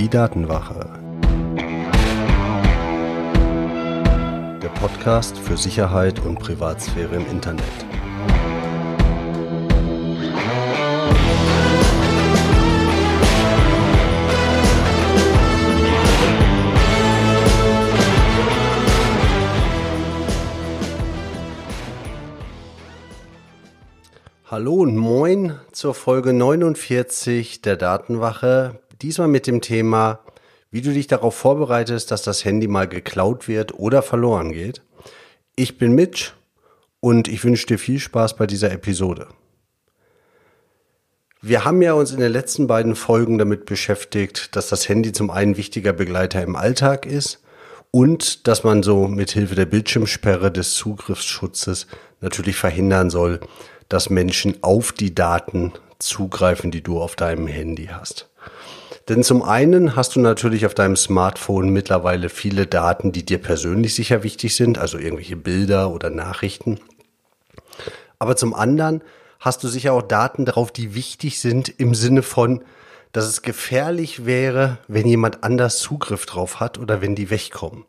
Die Datenwache. Der Podcast für Sicherheit und Privatsphäre im Internet. Hallo und moin zur Folge 49 der Datenwache. Diesmal mit dem Thema, wie du dich darauf vorbereitest, dass das Handy mal geklaut wird oder verloren geht. Ich bin Mitch und ich wünsche dir viel Spaß bei dieser Episode. Wir haben ja uns in den letzten beiden Folgen damit beschäftigt, dass das Handy zum einen wichtiger Begleiter im Alltag ist und dass man so mit Hilfe der Bildschirmsperre des Zugriffsschutzes natürlich verhindern soll, dass Menschen auf die Daten zugreifen, die du auf deinem Handy hast. Denn zum einen hast du natürlich auf deinem Smartphone mittlerweile viele Daten, die dir persönlich sicher wichtig sind, also irgendwelche Bilder oder Nachrichten. Aber zum anderen hast du sicher auch Daten darauf, die wichtig sind im Sinne von, dass es gefährlich wäre, wenn jemand anders Zugriff drauf hat oder wenn die wegkommen.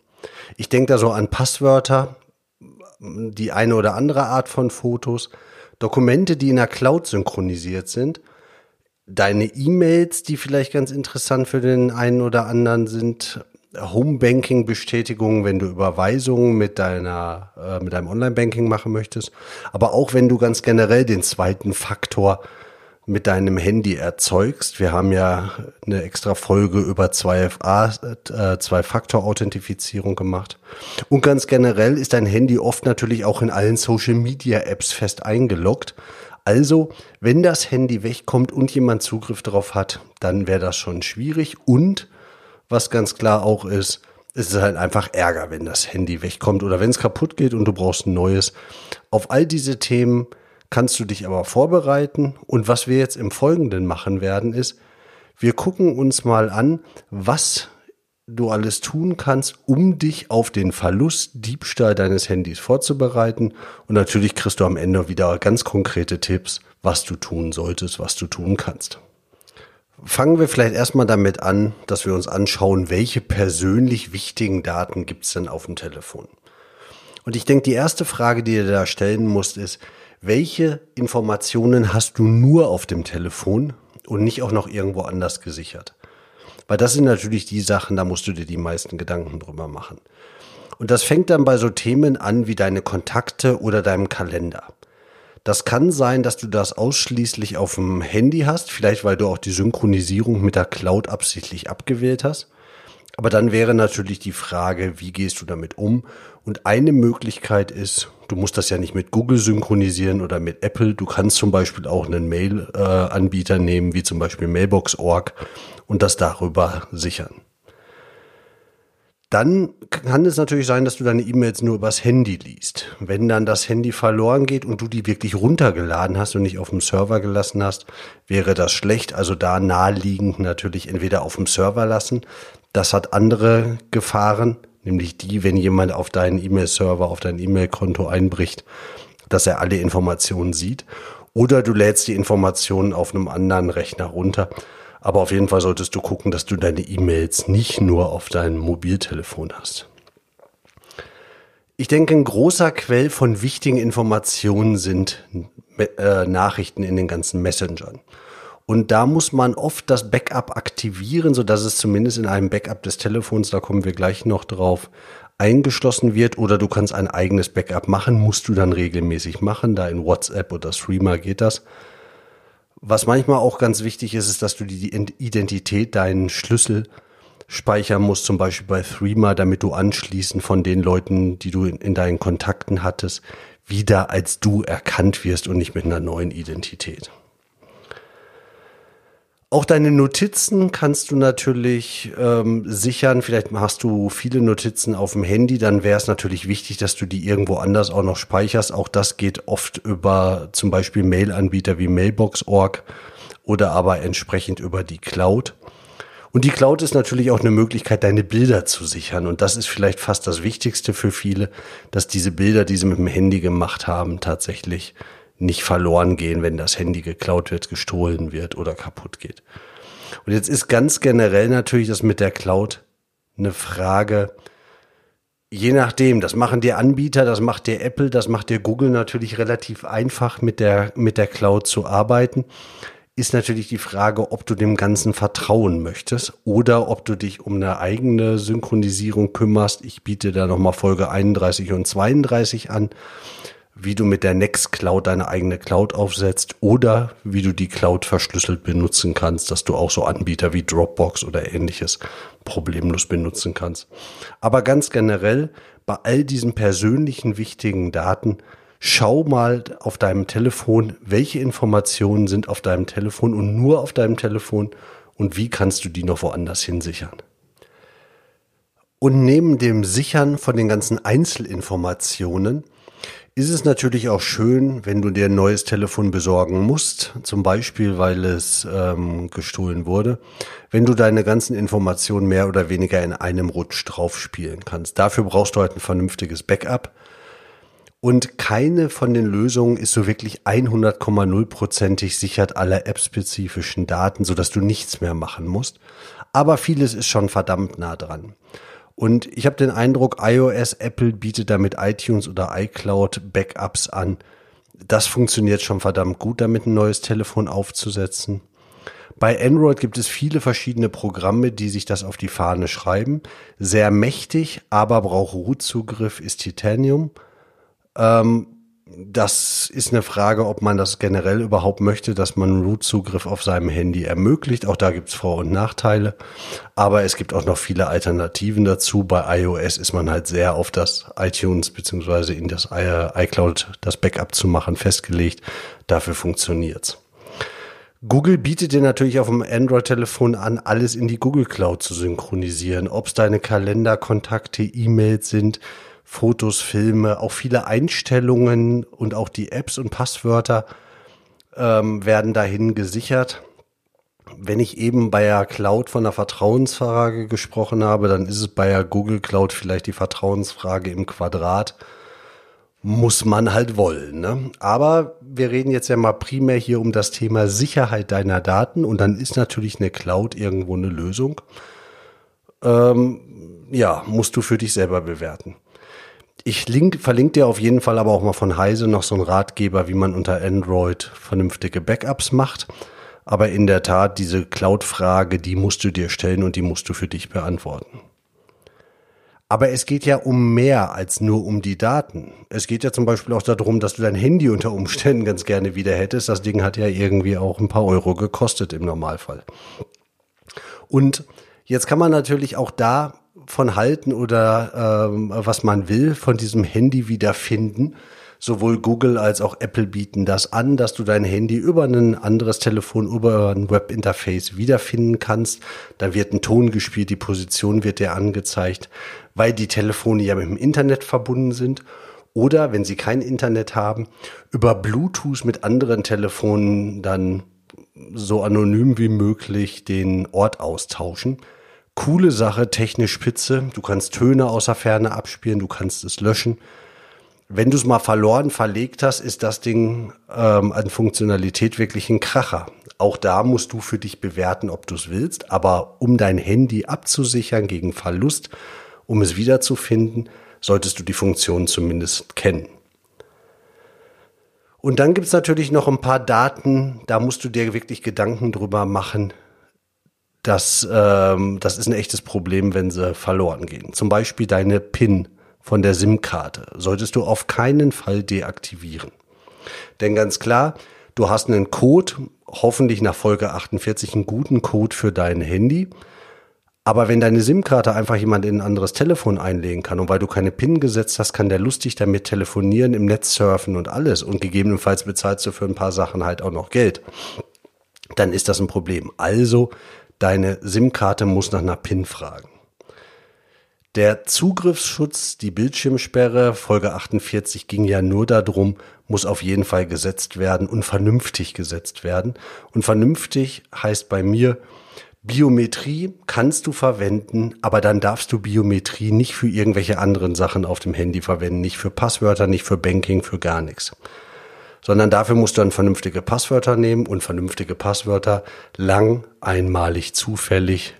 Ich denke da so an Passwörter, die eine oder andere Art von Fotos, Dokumente, die in der Cloud synchronisiert sind, deine E-Mails, die vielleicht ganz interessant für den einen oder anderen sind, Homebanking-Bestätigungen, wenn du Überweisungen mit deiner, äh, mit deinem Online-Banking machen möchtest, aber auch wenn du ganz generell den zweiten Faktor mit deinem Handy erzeugst. Wir haben ja eine extra Folge über 2FA, äh, Zwei-Faktor-Authentifizierung gemacht. Und ganz generell ist dein Handy oft natürlich auch in allen Social-Media-Apps fest eingeloggt. Also, wenn das Handy wegkommt und jemand Zugriff darauf hat, dann wäre das schon schwierig. Und was ganz klar auch ist, es ist halt einfach Ärger, wenn das Handy wegkommt oder wenn es kaputt geht und du brauchst ein neues. Auf all diese Themen kannst du dich aber vorbereiten. Und was wir jetzt im Folgenden machen werden, ist, wir gucken uns mal an, was du alles tun kannst, um dich auf den Verlust, Diebstahl deines Handys vorzubereiten. Und natürlich kriegst du am Ende wieder ganz konkrete Tipps, was du tun solltest, was du tun kannst. Fangen wir vielleicht erstmal damit an, dass wir uns anschauen, welche persönlich wichtigen Daten gibt es denn auf dem Telefon. Und ich denke, die erste Frage, die du da stellen musst, ist, welche Informationen hast du nur auf dem Telefon und nicht auch noch irgendwo anders gesichert? Weil das sind natürlich die Sachen, da musst du dir die meisten Gedanken drüber machen. Und das fängt dann bei so Themen an wie deine Kontakte oder deinem Kalender. Das kann sein, dass du das ausschließlich auf dem Handy hast, vielleicht weil du auch die Synchronisierung mit der Cloud absichtlich abgewählt hast. Aber dann wäre natürlich die Frage, wie gehst du damit um? Und eine Möglichkeit ist, du musst das ja nicht mit Google synchronisieren oder mit Apple. Du kannst zum Beispiel auch einen Mail-Anbieter nehmen, wie zum Beispiel Mailbox.org und das darüber sichern. Dann kann es natürlich sein, dass du deine E-Mails nur übers Handy liest. Wenn dann das Handy verloren geht und du die wirklich runtergeladen hast und nicht auf dem Server gelassen hast, wäre das schlecht. Also da naheliegend natürlich entweder auf dem Server lassen. Das hat andere Gefahren, nämlich die, wenn jemand auf deinen E-Mail-Server, auf dein E-Mail-Konto einbricht, dass er alle Informationen sieht. Oder du lädst die Informationen auf einem anderen Rechner runter. Aber auf jeden Fall solltest du gucken, dass du deine E-Mails nicht nur auf deinem Mobiltelefon hast. Ich denke, ein großer Quell von wichtigen Informationen sind äh, Nachrichten in den ganzen Messengern. Und da muss man oft das Backup aktivieren, so dass es zumindest in einem Backup des Telefons, da kommen wir gleich noch drauf, eingeschlossen wird oder du kannst ein eigenes Backup machen, musst du dann regelmäßig machen, da in WhatsApp oder Streamer geht das. Was manchmal auch ganz wichtig ist, ist, dass du die Identität, deinen Schlüssel speichern musst, zum Beispiel bei Threema, damit du anschließend von den Leuten, die du in deinen Kontakten hattest, wieder als du erkannt wirst und nicht mit einer neuen Identität. Auch deine Notizen kannst du natürlich ähm, sichern. Vielleicht hast du viele Notizen auf dem Handy, dann wäre es natürlich wichtig, dass du die irgendwo anders auch noch speicherst. Auch das geht oft über zum Beispiel Mail-Anbieter wie Mailbox.org oder aber entsprechend über die Cloud. Und die Cloud ist natürlich auch eine Möglichkeit, deine Bilder zu sichern. Und das ist vielleicht fast das Wichtigste für viele, dass diese Bilder, die sie mit dem Handy gemacht haben, tatsächlich nicht verloren gehen, wenn das Handy geklaut wird, gestohlen wird oder kaputt geht. Und jetzt ist ganz generell natürlich das mit der Cloud eine Frage, je nachdem, das machen dir Anbieter, das macht dir Apple, das macht dir Google natürlich relativ einfach mit der, mit der Cloud zu arbeiten ist natürlich die Frage, ob du dem Ganzen vertrauen möchtest oder ob du dich um eine eigene Synchronisierung kümmerst. Ich biete da nochmal Folge 31 und 32 an, wie du mit der Nextcloud deine eigene Cloud aufsetzt oder wie du die Cloud verschlüsselt benutzen kannst, dass du auch so Anbieter wie Dropbox oder ähnliches problemlos benutzen kannst. Aber ganz generell, bei all diesen persönlichen wichtigen Daten schau mal auf deinem Telefon, welche Informationen sind auf deinem Telefon und nur auf deinem Telefon und wie kannst du die noch woanders hinsichern. Und neben dem Sichern von den ganzen Einzelinformationen ist es natürlich auch schön, wenn du dir ein neues Telefon besorgen musst, zum Beispiel weil es ähm, gestohlen wurde, wenn du deine ganzen Informationen mehr oder weniger in einem Rutsch drauf spielen kannst. Dafür brauchst du halt ein vernünftiges Backup und keine von den Lösungen ist so wirklich 100,0%ig sichert alle app-spezifischen Daten, sodass du nichts mehr machen musst. Aber vieles ist schon verdammt nah dran. Und ich habe den Eindruck, iOS, Apple bietet damit iTunes oder iCloud Backups an. Das funktioniert schon verdammt gut, damit ein neues Telefon aufzusetzen. Bei Android gibt es viele verschiedene Programme, die sich das auf die Fahne schreiben. Sehr mächtig, aber braucht Root-Zugriff ist Titanium. Ähm, das ist eine Frage, ob man das generell überhaupt möchte, dass man Root-Zugriff auf seinem Handy ermöglicht. Auch da gibt es Vor- und Nachteile. Aber es gibt auch noch viele Alternativen dazu. Bei iOS ist man halt sehr auf das iTunes beziehungsweise in das iCloud das Backup zu machen festgelegt. Dafür funktioniert's. Google bietet dir natürlich auf dem Android-Telefon an, alles in die Google Cloud zu synchronisieren. Ob es deine Kalender, Kontakte, E-Mails sind, Fotos, Filme, auch viele Einstellungen und auch die Apps und Passwörter ähm, werden dahin gesichert. Wenn ich eben bei der Cloud von der Vertrauensfrage gesprochen habe, dann ist es bei der Google Cloud vielleicht die Vertrauensfrage im Quadrat. Muss man halt wollen. Ne? Aber wir reden jetzt ja mal primär hier um das Thema Sicherheit deiner Daten und dann ist natürlich eine Cloud irgendwo eine Lösung. Ähm, ja, musst du für dich selber bewerten ich link, verlinke dir auf jeden Fall aber auch mal von Heise noch so einen Ratgeber, wie man unter Android vernünftige Backups macht. Aber in der Tat, diese Cloud-Frage, die musst du dir stellen und die musst du für dich beantworten. Aber es geht ja um mehr als nur um die Daten. Es geht ja zum Beispiel auch darum, dass du dein Handy unter Umständen ganz gerne wieder hättest. Das Ding hat ja irgendwie auch ein paar Euro gekostet im Normalfall. Und jetzt kann man natürlich auch da von halten oder ähm, was man will von diesem Handy wiederfinden. Sowohl Google als auch Apple bieten das an, dass du dein Handy über ein anderes Telefon, über ein Webinterface wiederfinden kannst. Da wird ein Ton gespielt, die Position wird dir angezeigt, weil die Telefone ja mit dem Internet verbunden sind. Oder wenn sie kein Internet haben, über Bluetooth mit anderen Telefonen dann so anonym wie möglich den Ort austauschen coole Sache, technisch spitze. Du kannst Töne außer Ferne abspielen, du kannst es löschen. Wenn du es mal verloren, verlegt hast, ist das Ding ähm, an Funktionalität wirklich ein Kracher. Auch da musst du für dich bewerten, ob du es willst. Aber um dein Handy abzusichern gegen Verlust, um es wiederzufinden, solltest du die Funktion zumindest kennen. Und dann gibt's natürlich noch ein paar Daten, da musst du dir wirklich Gedanken drüber machen, das, ähm, das ist ein echtes Problem, wenn sie verloren gehen. Zum Beispiel deine PIN von der SIM-Karte solltest du auf keinen Fall deaktivieren. Denn ganz klar, du hast einen Code, hoffentlich nach Folge 48 einen guten Code für dein Handy. Aber wenn deine SIM-Karte einfach jemand in ein anderes Telefon einlegen kann und weil du keine PIN gesetzt hast, kann der lustig damit telefonieren, im Netz surfen und alles und gegebenenfalls bezahlst du für ein paar Sachen halt auch noch Geld. Dann ist das ein Problem. Also Deine SIM-Karte muss nach einer PIN fragen. Der Zugriffsschutz, die Bildschirmsperre, Folge 48 ging ja nur darum, muss auf jeden Fall gesetzt werden und vernünftig gesetzt werden. Und vernünftig heißt bei mir, Biometrie kannst du verwenden, aber dann darfst du Biometrie nicht für irgendwelche anderen Sachen auf dem Handy verwenden, nicht für Passwörter, nicht für Banking, für gar nichts. Sondern dafür musst du dann vernünftige Passwörter nehmen und vernünftige Passwörter lang, einmalig, zufällig,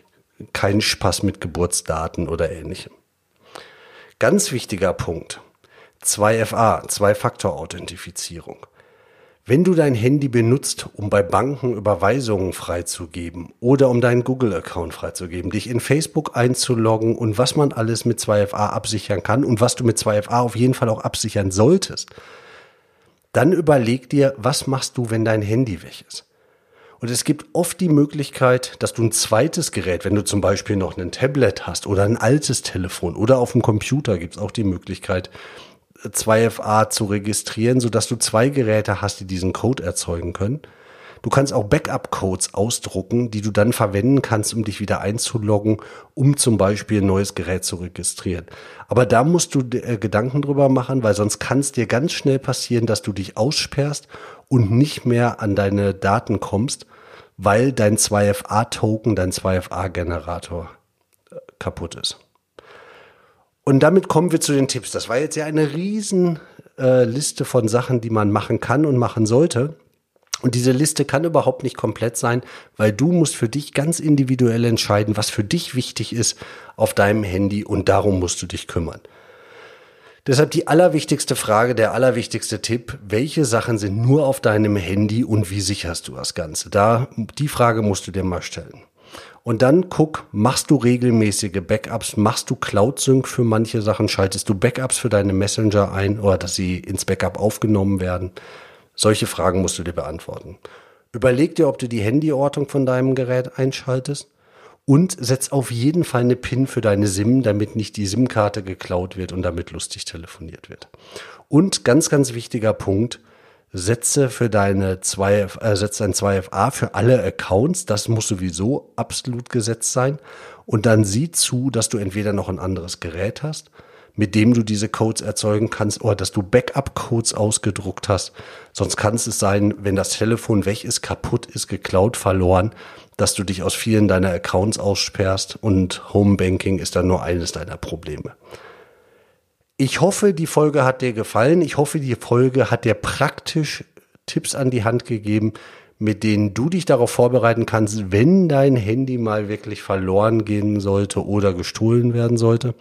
kein Spaß mit Geburtsdaten oder ähnlichem. Ganz wichtiger Punkt. 2FA, Zwei-Faktor-Authentifizierung. Wenn du dein Handy benutzt, um bei Banken Überweisungen freizugeben oder um deinen Google-Account freizugeben, dich in Facebook einzuloggen und was man alles mit 2FA absichern kann und was du mit 2FA auf jeden Fall auch absichern solltest, dann überleg dir, was machst du, wenn dein Handy weg ist. Und es gibt oft die Möglichkeit, dass du ein zweites Gerät, wenn du zum Beispiel noch ein Tablet hast oder ein altes Telefon oder auf dem Computer gibt es auch die Möglichkeit, 2FA zu registrieren, sodass du zwei Geräte hast, die diesen Code erzeugen können. Du kannst auch Backup-Codes ausdrucken, die du dann verwenden kannst, um dich wieder einzuloggen, um zum Beispiel ein neues Gerät zu registrieren. Aber da musst du äh, Gedanken drüber machen, weil sonst kann es dir ganz schnell passieren, dass du dich aussperrst und nicht mehr an deine Daten kommst, weil dein 2FA-Token, dein 2FA-Generator äh, kaputt ist. Und damit kommen wir zu den Tipps. Das war jetzt ja eine riesen äh, Liste von Sachen, die man machen kann und machen sollte. Und diese Liste kann überhaupt nicht komplett sein, weil du musst für dich ganz individuell entscheiden, was für dich wichtig ist auf deinem Handy und darum musst du dich kümmern. Deshalb die allerwichtigste Frage, der allerwichtigste Tipp, welche Sachen sind nur auf deinem Handy und wie sicherst du das Ganze? Da, die Frage musst du dir mal stellen. Und dann guck, machst du regelmäßige Backups, machst du Cloud Sync für manche Sachen, schaltest du Backups für deine Messenger ein oder dass sie ins Backup aufgenommen werden. Solche Fragen musst du dir beantworten. Überleg dir, ob du die Handyortung von deinem Gerät einschaltest und setz auf jeden Fall eine PIN für deine SIM, damit nicht die SIM-Karte geklaut wird und damit lustig telefoniert wird. Und ganz, ganz wichtiger Punkt, setze für deine 2, äh, setze ein 2FA für alle Accounts. Das muss sowieso absolut gesetzt sein. Und dann sieh zu, dass du entweder noch ein anderes Gerät hast, mit dem du diese Codes erzeugen kannst, oder dass du Backup-Codes ausgedruckt hast. Sonst kann es sein, wenn das Telefon weg ist, kaputt ist, geklaut, verloren, dass du dich aus vielen deiner Accounts aussperrst und Homebanking ist dann nur eines deiner Probleme. Ich hoffe, die Folge hat dir gefallen. Ich hoffe, die Folge hat dir praktisch Tipps an die Hand gegeben, mit denen du dich darauf vorbereiten kannst, wenn dein Handy mal wirklich verloren gehen sollte oder gestohlen werden sollte.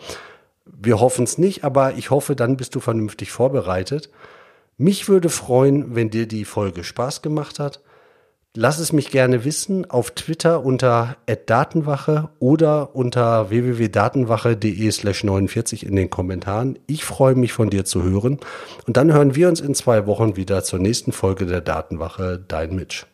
Wir hoffen es nicht, aber ich hoffe, dann bist du vernünftig vorbereitet. Mich würde freuen, wenn dir die Folge Spaß gemacht hat. Lass es mich gerne wissen auf Twitter unter @datenwache oder unter www.datenwache.de slash 49 in den Kommentaren. Ich freue mich von dir zu hören und dann hören wir uns in zwei Wochen wieder zur nächsten Folge der Datenwache. Dein Mitch.